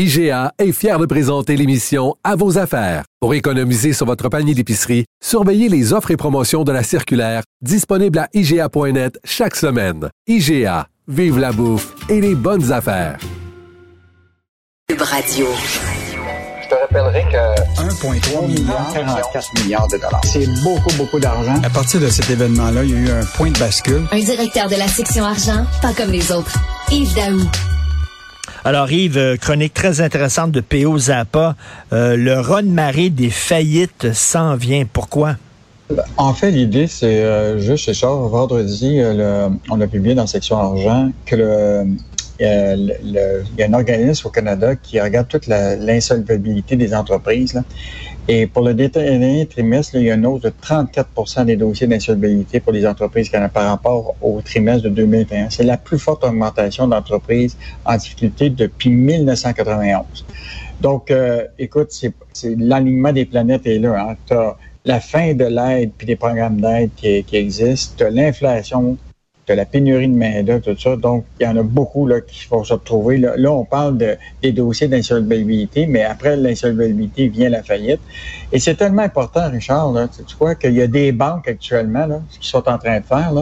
IGA est fier de présenter l'émission À vos affaires. Pour économiser sur votre panier d'épicerie, surveillez les offres et promotions de la circulaire disponible à IGA.net chaque semaine. IGA, vive la bouffe et les bonnes affaires. Cube Radio. Je te rappellerai que 1,3 milliard, 44 milliards de dollars. c'est beaucoup, beaucoup d'argent. À partir de cet événement-là, il y a eu un point de bascule. Un directeur de la section argent, pas comme les autres. Yves Daou. Alors Yves, euh, chronique très intéressante de P.O. Zappa. Euh, le raz-de-marée des faillites s'en vient. Pourquoi? En fait, l'idée, c'est euh, juste, c'est ça, vendredi, on a publié dans la section argent que le, euh, il y a un organisme au Canada qui regarde toute l'insolvabilité des entreprises. Et pour le dernier trimestre, il y a une hausse de 34 des dossiers d'insolvabilité pour les entreprises canadiennes par rapport au trimestre de 2021. C'est la plus forte augmentation d'entreprises en difficulté depuis 1991. Donc, euh, écoute, c'est, l'alignement des planètes est là. Hein. T'as la fin de l'aide puis des programmes d'aide qui, qui existent, t'as l'inflation, t'as la pénurie de main-d'œuvre, tout ça. Donc, il y en a beaucoup là, qui vont se retrouver. Là, on parle de, des dossiers d'insolvabilité, mais après l'insolvabilité vient la faillite. Et c'est tellement important, Richard, là, tu vois, qu'il y a des banques actuellement, ce qu'ils sont en train de faire,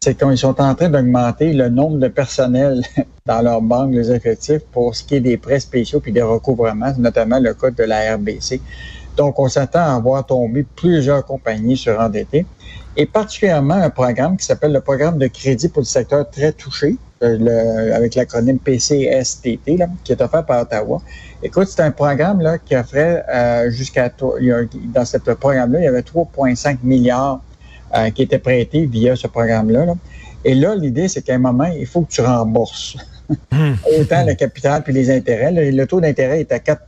c'est qu'ils sont en train d'augmenter le nombre de personnel dans leurs banques, les effectifs, pour ce qui est des prêts spéciaux puis des recouvrements, notamment le code de la RBC. Donc, on s'attend à voir tomber plusieurs compagnies surendettées et particulièrement un programme qui s'appelle le programme de crédit pour le secteur très touché, euh, le- avec l'acronyme PCSTT, là, qui est offert par Ottawa. Écoute, c'est un programme là, qui offrait euh, jusqu'à... Dans ce programme-là, il y avait 3,5 milliards euh, qui étaient prêtés via ce programme-là. là. Et là, l'idée, c'est qu'à un moment, il faut que tu rembourses autant le capital puis les intérêts. Le, le taux d'intérêt est à 4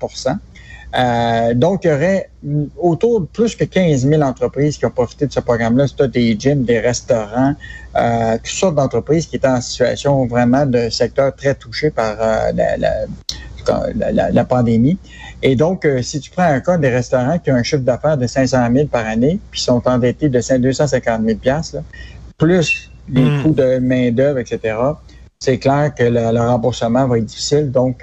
euh, donc, il y aurait autour de plus que 15 000 entreprises qui ont profité de ce programme-là. C'est des gyms, des restaurants, euh, toutes sortes d'entreprises qui étaient en situation vraiment de secteur très touché par euh, la, la, la- la- la pandémie. Et donc, euh, si tu prends un cas des restaurants qui ont un chiffre d'affaires de 500 000 par année, puis sont endettés de 5 250 000 piastres, là, plus les Mm. coûts de main-d'œuvre, etc., c'est clair que le, le remboursement va être difficile. Donc,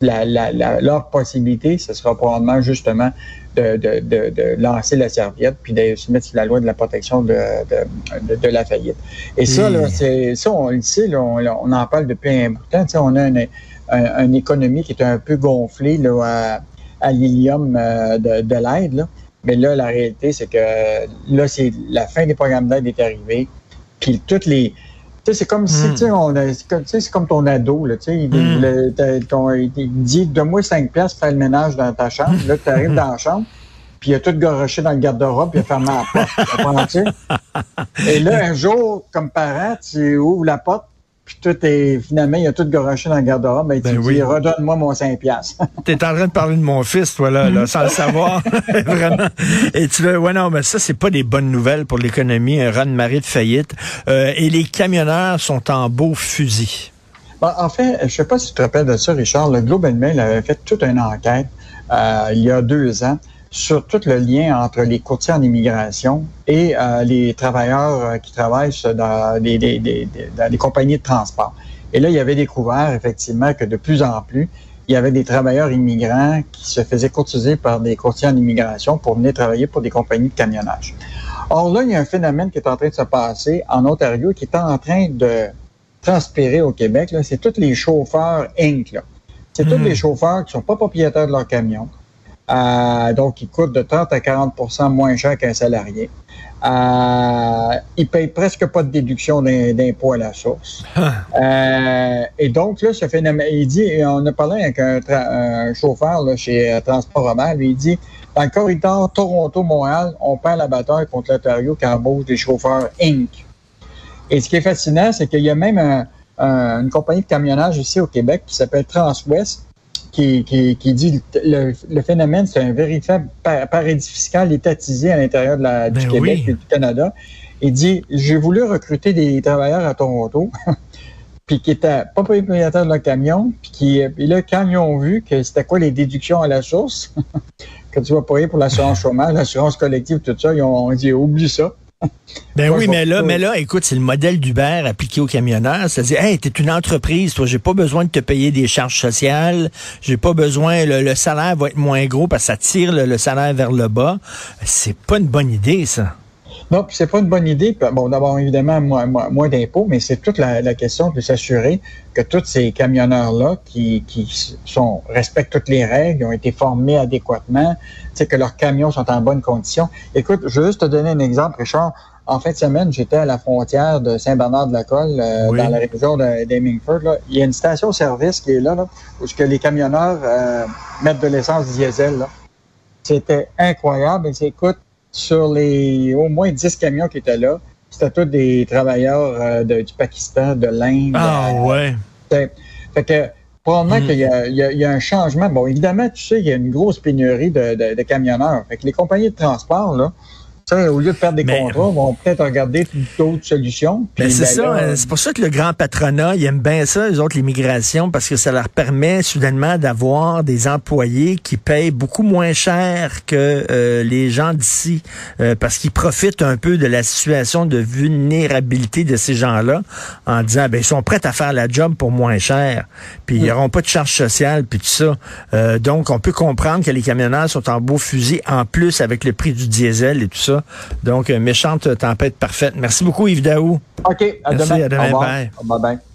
la, la, la- leur possibilité, ce sera probablement justement de, de, de, de lancer la serviette puis de se mettre sous la loi de la protection de, de, de, de la faillite. Et ça, là, c'est ça, on le sait, là, on, on en parle depuis un bout de temps. Tu sais, on a une, un- une économie qui est un peu gonflée là, à, à l'hélium euh, de, de l'aide. là. Mais là, la réalité, c'est que là, c'est la fin des programmes d'aide est arrivée. Puis toutes les. C'est comme si, Mm. tu sais, on a- c'est comme, tu sais, c'est comme ton ado, là, tu sais, il, Mm. il dit, donne-moi 5 piastres faire le ménage dans ta chambre. Là, tu arrives dans la chambre, puis il a tout garoché dans le garde-robe, puis il a fermé la porte. Et là, un jour, comme parent, tu ouvres la porte, puis tout est, finalement, il a tout garoché dans le garde-robe, ben, tu Ben dis, oui. redonne-moi mon 5 piastres. T'es en train de parler de mon fils, toi, là, là, sans le savoir. Vraiment. Et tu veux, ouais, non, mais ça, c'est pas des bonnes nouvelles pour l'économie, un raz-de-marée de faillite. Euh, et les camionneurs sont en beau fusil. Bon, en fait, je sais pas si tu te rappelles de ça, Richard. Le Globe and Mail avait fait toute une enquête euh, il y a deux ans sur tout le lien entre les courtiers en immigration et euh, les travailleurs euh, qui travaillent dans des, des- des- dans des compagnies de transport. Et là, il y avait découvert effectivement que de plus en plus, il y avait des travailleurs immigrants qui se faisaient courtiser par des courtiers en immigration pour venir travailler pour des compagnies de camionnage. Or là, il y a un phénomène qui est en train de se passer en Ontario qui est en train de transpirer au Québec, là, c'est tous les chauffeurs Inc. là. C'est tous Mhm. les chauffeurs qui sont pas propriétaires de leur camion. Euh, donc, ils coûtent de 30 à 40% moins cher qu'un salarié. Euh, ils payent presque pas de déduction d'im- d'impôt à la source. Euh, et donc, là, ce phénomène, il dit, et on a parlé avec un, chauffeur là, chez euh, Transport Romain, lui, il dit, dans le corridor Toronto-Montréal, on perd la bataille contre l'Ontario qui embauche des chauffeurs Inc. Et ce qui est fascinant, c'est qu'il y a même un- un- une compagnie de camionnage ici au Québec qui s'appelle Transwest, qui, qui, qui dit le, le phénomène, c'est un véritable par- paradis fiscal étatisé à l'intérieur de la, du Ben Québec oui. et du Canada. Il dit J'ai voulu recruter des travailleurs à Toronto, puis qui étaient pas propriétaires de leur camion, puis qui, puis là, quand ils ont vu que c'était quoi les déductions à la source, que tu vas payer pour l'assurance chômage, l'assurance collective, tout ça, ils ont dit Oublie ça. Ben oui, mais là, mais là, écoute, c'est le modèle d'Uber appliqué aux camionneurs. C'est-à-dire, hey, t'es une entreprise, toi, j'ai pas besoin de te payer des charges sociales, j'ai pas besoin, le, le salaire va être moins gros parce que ça tire le, le salaire vers le bas. C'est pas une bonne idée, ça. Non, puis c'est pas une bonne idée. Bon, d'abord, évidemment, moins, moins, moins d'impôts, mais c'est toute la, la question de s'assurer que tous ces camionneurs-là qui, qui sont, respectent toutes les règles, ont été formés adéquatement, tu sais, que leurs camions sont en bonne condition. Écoute, je veux juste te donner un exemple, Richard. En fin de semaine, j'étais à la frontière de Saint-Bernard-de-la-Colle, euh, Oui. dans la région d'Hemingford. là. Il y a une station-service qui est là, là où ce que les camionneurs euh, mettent de l'essence diesel. là. C'était incroyable. Et c'est, écoute, sur les au moins 10 camions qui étaient là, c'était tous des travailleurs euh, de- du Pakistan, de l'Inde. Ah ouais. fait fait que probablement Mm. qu'il y a, il y a- il y a un changement. Bon, évidemment, tu sais, il y a une grosse pénurie de, de- de camionneurs. Fait que les compagnies de transport, là, sais, au lieu de perdre des Mais- contrats, vont peut-être regarder d'autres solutions. Ben, c'est ça. euh, C'est pour ça que le grand patronat, ils aiment bien ça, les autres, l'immigration, parce que ça leur permet soudainement d'avoir des employés qui payent beaucoup moins cher que euh, les gens d'ici, euh, parce qu'ils profitent un peu de la situation de vulnérabilité de ces gens-là en disant, ben, ils sont prêts à faire la job pour moins cher, puis ils n'auront pas de charge sociale, puis tout ça. Euh, donc, on peut comprendre que les camionneurs sont en beau fusil, en plus avec le prix du diesel et tout ça. Donc, méchante tempête parfaite. Merci beaucoup, Yves Daou. OK, à Merci, demain. à demain, Au revoir. bye. Bye bye.